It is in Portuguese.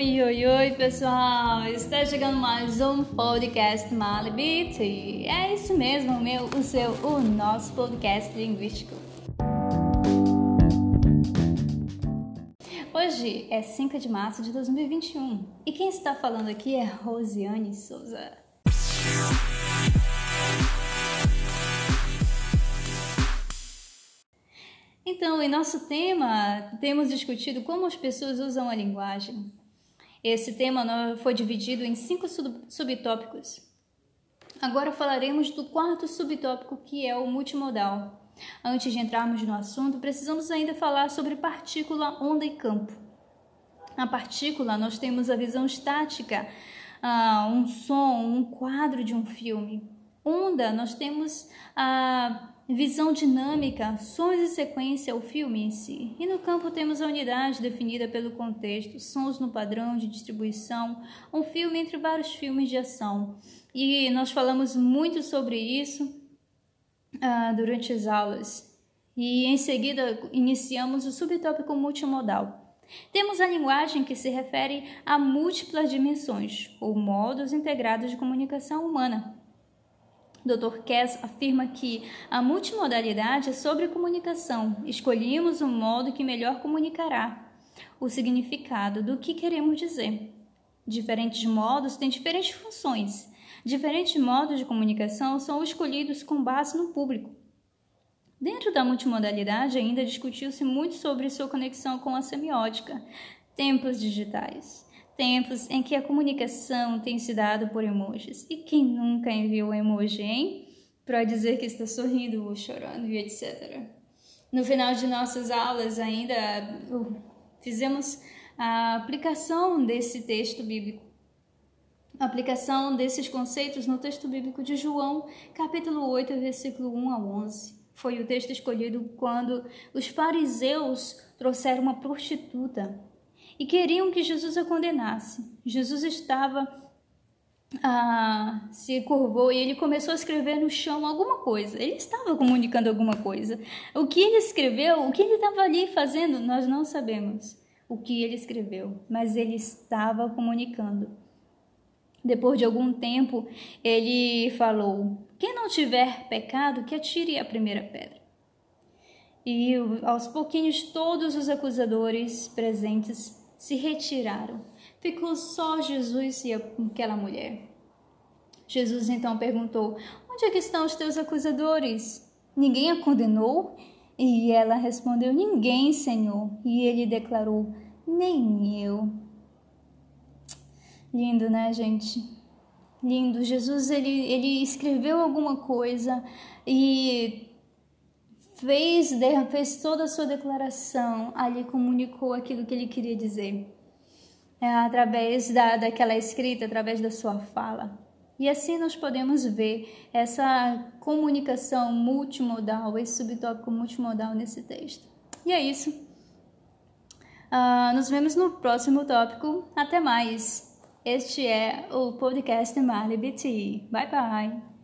Oi, oi, oi, pessoal! Está chegando mais um podcast Malibit. É isso mesmo, o meu, o seu, o nosso podcast linguístico. Hoje é 5 de março de 2021 e quem está falando aqui é Rosiane Souza. Então, em nosso tema, temos discutido como as pessoas usam a linguagem. Esse tema foi dividido em cinco subtópicos. Agora falaremos do quarto subtópico, que é o multimodal. Antes de entrarmos no assunto, precisamos ainda falar sobre partícula, onda e campo. Na partícula, nós temos a visão estática, uh, um som, um quadro de um filme. Onda, nós temos a visão dinâmica, sons e sequência, o filme em si. E no campo temos a unidade definida pelo contexto, sons no padrão de distribuição, um filme entre vários filmes de ação. E nós falamos muito sobre isso uh, durante as aulas. E em seguida iniciamos o subtópico multimodal. Temos a linguagem que se refere a múltiplas dimensões ou modos integrados de comunicação humana. Dr. Kess afirma que a multimodalidade é sobre comunicação. Escolhemos o modo que melhor comunicará o significado do que queremos dizer. Diferentes modos têm diferentes funções. Diferentes modos de comunicação são escolhidos com base no público. Dentro da multimodalidade, ainda discutiu-se muito sobre sua conexão com a semiótica, tempos digitais tempos em que a comunicação tem se dado por emojis. E quem nunca enviou um emoji, hein? Para dizer que está sorrindo ou chorando e etc. No final de nossas aulas, ainda uh, fizemos a aplicação desse texto bíblico. A aplicação desses conceitos no texto bíblico de João, capítulo 8, versículo 1 a 11. Foi o texto escolhido quando os fariseus trouxeram uma prostituta e queriam que Jesus a condenasse. Jesus estava ah, se curvou e ele começou a escrever no chão alguma coisa. Ele estava comunicando alguma coisa. O que ele escreveu, o que ele estava ali fazendo, nós não sabemos o que ele escreveu, mas ele estava comunicando. Depois de algum tempo, ele falou: Quem não tiver pecado, que atire a primeira pedra. E aos pouquinhos, todos os acusadores presentes se retiraram. Ficou só Jesus e aquela mulher. Jesus então perguntou: Onde é que estão os teus acusadores? Ninguém a condenou? E ela respondeu: Ninguém, Senhor. E ele declarou: Nem eu. Lindo, né, gente? Lindo. Jesus ele, ele escreveu alguma coisa e fez, fez toda a sua declaração, ali comunicou aquilo que ele queria dizer. É, através da, daquela escrita, através da sua fala. E assim nós podemos ver essa comunicação multimodal, esse subtópico multimodal nesse texto. E é isso. Uh, nos vemos no próximo tópico. Até mais. Este é o podcast Marley BT. Bye bye.